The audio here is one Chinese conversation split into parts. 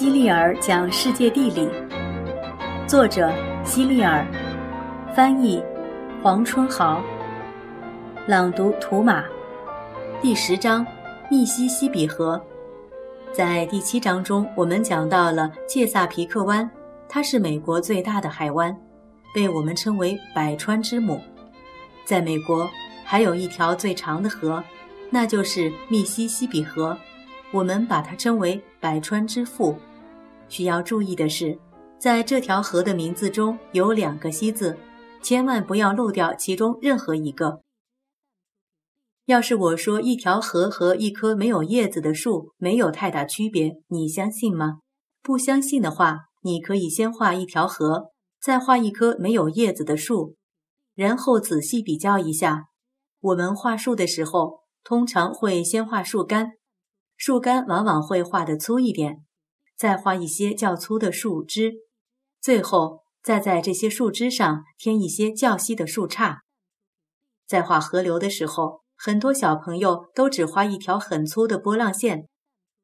希利尔讲世界地理，作者希利尔，翻译黄春豪，朗读图马。第十章：密西西比河。在第七章中，我们讲到了切萨皮克湾，它是美国最大的海湾，被我们称为“百川之母”。在美国，还有一条最长的河，那就是密西西比河。我们把它称为“百川之父”。需要注意的是，在这条河的名字中有两个“西”字，千万不要漏掉其中任何一个。要是我说一条河和一棵没有叶子的树没有太大区别，你相信吗？不相信的话，你可以先画一条河，再画一棵没有叶子的树，然后仔细比较一下。我们画树的时候，通常会先画树干。树干往往会画的粗一点，再画一些较粗的树枝，最后再在这些树枝上添一些较细的树杈。在画河流的时候，很多小朋友都只画一条很粗的波浪线。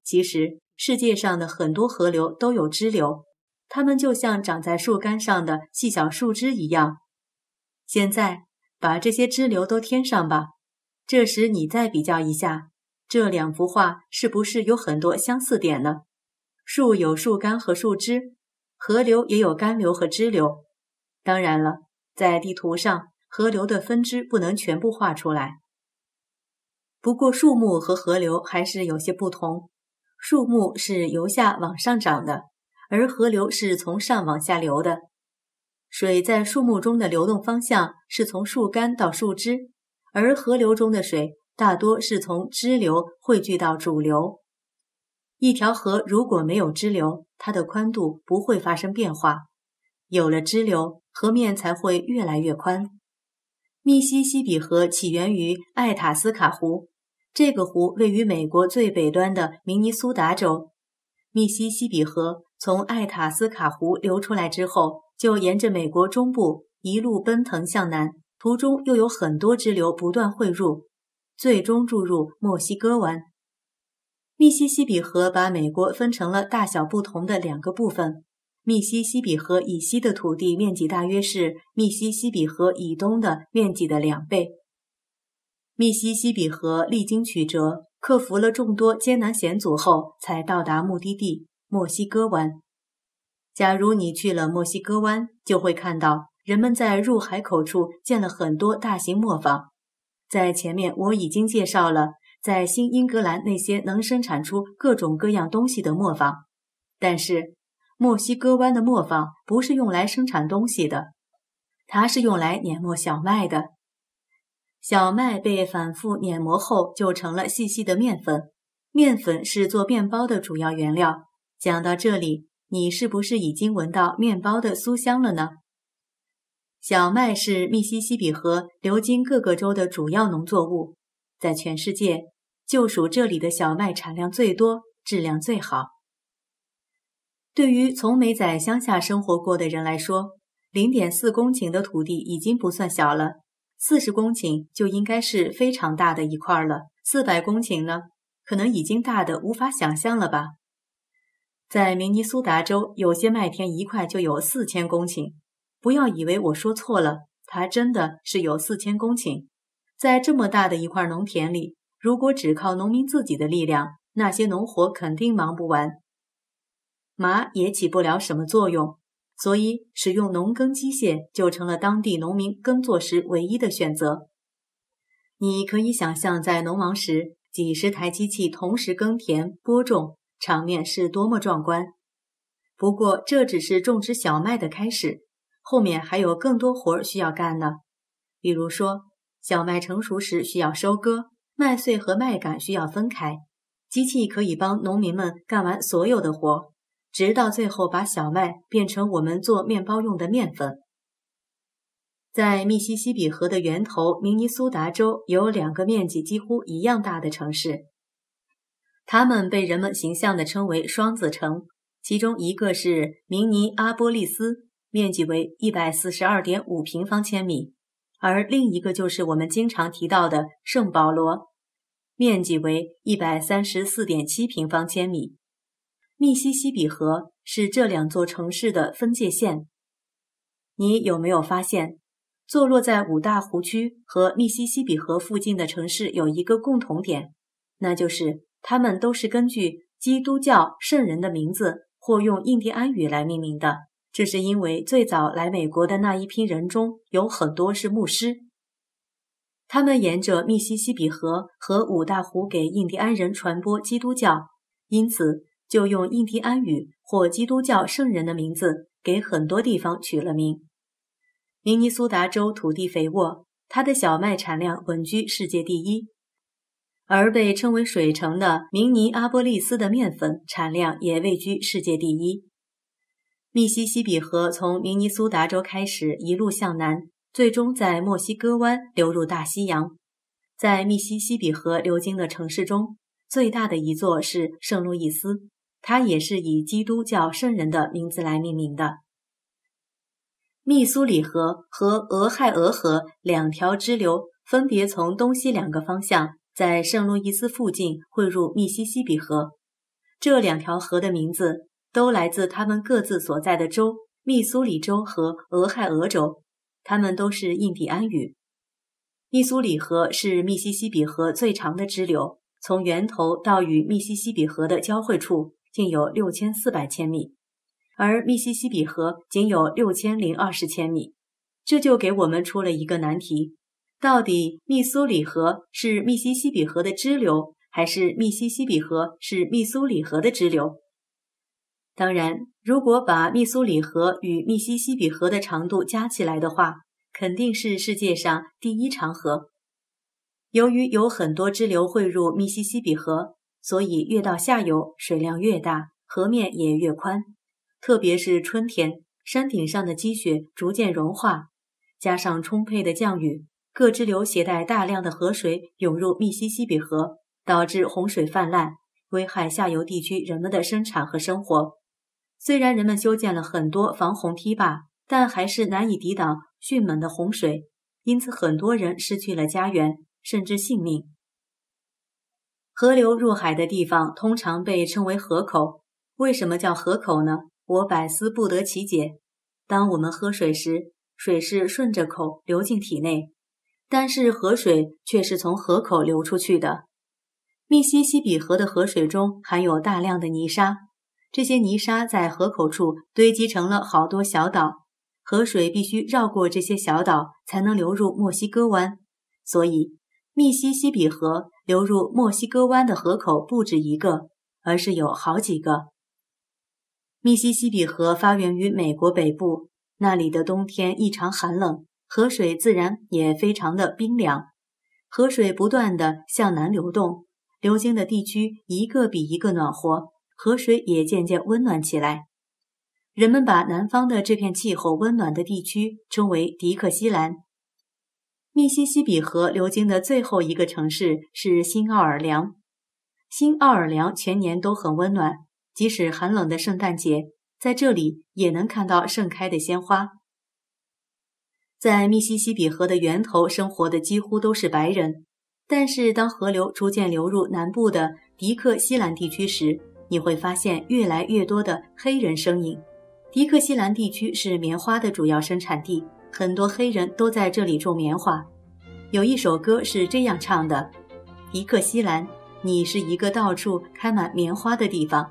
其实世界上的很多河流都有支流，它们就像长在树干上的细小树枝一样。现在把这些支流都添上吧，这时你再比较一下。这两幅画是不是有很多相似点呢？树有树干和树枝，河流也有干流和支流。当然了，在地图上，河流的分支不能全部画出来。不过，树木和河流还是有些不同。树木是由下往上长的，而河流是从上往下流的。水在树木中的流动方向是从树干到树枝，而河流中的水。大多是从支流汇聚到主流。一条河如果没有支流，它的宽度不会发生变化；有了支流，河面才会越来越宽。密西西比河起源于艾塔斯卡湖，这个湖位于美国最北端的明尼苏达州。密西西比河从艾塔斯卡湖流出来之后，就沿着美国中部一路奔腾向南，途中又有很多支流不断汇入。最终注入墨西哥湾。密西西比河把美国分成了大小不同的两个部分。密西西比河以西的土地面积大约是密西西比河以东的面积的两倍。密西西比河历经曲折，克服了众多艰难险阻后，才到达目的地墨西哥湾。假如你去了墨西哥湾，就会看到人们在入海口处建了很多大型磨坊。在前面我已经介绍了，在新英格兰那些能生产出各种各样东西的磨坊，但是墨西哥湾的磨坊不是用来生产东西的，它是用来碾磨小麦的。小麦被反复碾磨后就成了细细的面粉，面粉是做面包的主要原料。讲到这里，你是不是已经闻到面包的酥香了呢？小麦是密西西比河流经各个州的主要农作物，在全世界就属这里的小麦产量最多，质量最好。对于从没在乡下生活过的人来说，零点四公顷的土地已经不算小了，四十公顷就应该是非常大的一块了。四百公顷呢，可能已经大的无法想象了吧？在明尼苏达州，有些麦田一块就有四千公顷。不要以为我说错了，它真的是有四千公顷。在这么大的一块农田里，如果只靠农民自己的力量，那些农活肯定忙不完，马也起不了什么作用。所以，使用农耕机械就成了当地农民耕作时唯一的选择。你可以想象，在农忙时，几十台机器同时耕田播种，场面是多么壮观。不过，这只是种植小麦的开始。后面还有更多活儿需要干呢，比如说，小麦成熟时需要收割，麦穗和麦秆需要分开，机器可以帮农民们干完所有的活，直到最后把小麦变成我们做面包用的面粉。在密西西比河的源头明尼苏达州有两个面积几乎一样大的城市，它们被人们形象地称为“双子城”，其中一个是明尼阿波利斯。面积为一百四十二点五平方千米，而另一个就是我们经常提到的圣保罗，面积为一百三十四点七平方千米。密西西比河是这两座城市的分界线。你有没有发现，坐落在五大湖区和密西西比河附近的城市有一个共同点，那就是它们都是根据基督教圣人的名字或用印第安语来命名的。这是因为最早来美国的那一批人中有很多是牧师，他们沿着密西西比河和五大湖给印第安人传播基督教，因此就用印第安语或基督教圣人的名字给很多地方取了名。明尼苏达州土地肥沃，它的小麦产量稳居世界第一，而被称为“水城”的明尼阿波利斯的面粉产量也位居世界第一。密西西比河从明尼苏达州开始，一路向南，最终在墨西哥湾流入大西洋。在密西西比河流经的城市中，最大的一座是圣路易斯，它也是以基督教圣人的名字来命名的。密苏里河和俄亥俄河两条支流分别从东西两个方向，在圣路易斯附近汇入密西西比河。这两条河的名字。都来自他们各自所在的州：密苏里州和俄亥俄州。他们都是印第安语。密苏里河是密西西比河最长的支流，从源头到与密西西比河的交汇处，竟有六千四百千米，而密西西比河仅有六千零二十千米。这就给我们出了一个难题：到底密苏里河是密西西比河的支流，还是密西西比河是密苏里河的支流？当然，如果把密苏里河与密西西比河的长度加起来的话，肯定是世界上第一长河。由于有很多支流汇入密西西比河，所以越到下游水量越大，河面也越宽。特别是春天，山顶上的积雪逐渐融化，加上充沛的降雨，各支流携带大量的河水涌入密西西比河，导致洪水泛滥，危害下游地区人们的生产和生活。虽然人们修建了很多防洪堤坝，但还是难以抵挡迅猛的洪水，因此很多人失去了家园，甚至性命。河流入海的地方通常被称为河口。为什么叫河口呢？我百思不得其解。当我们喝水时，水是顺着口流进体内，但是河水却是从河口流出去的。密西西比河的河水中含有大量的泥沙。这些泥沙在河口处堆积成了好多小岛，河水必须绕过这些小岛才能流入墨西哥湾，所以密西西比河流入墨西哥湾的河口不止一个，而是有好几个。密西西比河发源于美国北部，那里的冬天异常寒冷，河水自然也非常的冰凉。河水不断的向南流动，流经的地区一个比一个暖和。河水也渐渐温暖起来，人们把南方的这片气候温暖的地区称为迪克西兰。密西西比河流经的最后一个城市是新奥尔良。新奥尔良全年都很温暖，即使寒冷的圣诞节，在这里也能看到盛开的鲜花。在密西西比河的源头生活的几乎都是白人，但是当河流逐渐流入南部的迪克西兰地区时，你会发现越来越多的黑人身影。迪克西兰地区是棉花的主要生产地，很多黑人都在这里种棉花。有一首歌是这样唱的：“迪克西兰，你是一个到处开满棉花的地方。”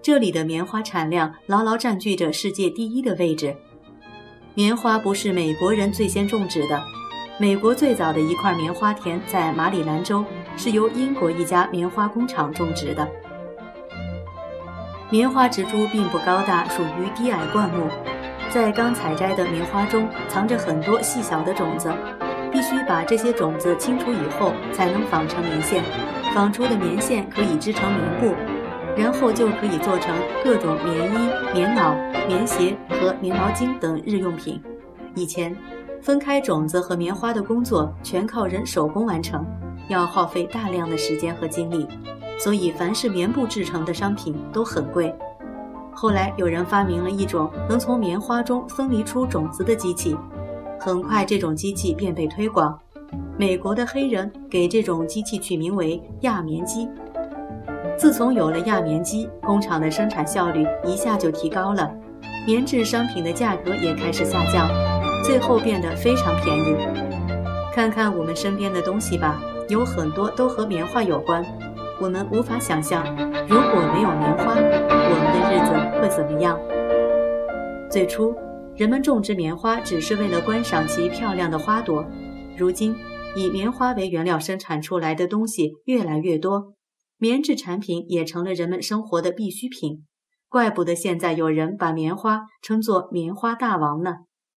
这里的棉花产量牢牢占据着世界第一的位置。棉花不是美国人最先种植的，美国最早的一块棉花田在马里兰州，是由英国一家棉花工厂种植的。棉花植株并不高大，属于低矮灌木。在刚采摘的棉花中藏着很多细小的种子，必须把这些种子清除以后，才能纺成棉线。纺出的棉线可以织成棉布，然后就可以做成各种棉衣、棉袄、棉鞋和棉毛巾等日用品。以前，分开种子和棉花的工作全靠人手工完成，要耗费大量的时间和精力。所以，凡是棉布制成的商品都很贵。后来，有人发明了一种能从棉花中分离出种子的机器，很快这种机器便被推广。美国的黑人给这种机器取名为轧棉机。自从有了轧棉机，工厂的生产效率一下就提高了，棉质商品的价格也开始下降，最后变得非常便宜。看看我们身边的东西吧，有很多都和棉花有关。我们无法想象，如果没有棉花，我们的日子会怎么样。最初，人们种植棉花只是为了观赏其漂亮的花朵。如今，以棉花为原料生产出来的东西越来越多，棉质产品也成了人们生活的必需品。怪不得现在有人把棉花称作“棉花大王”呢。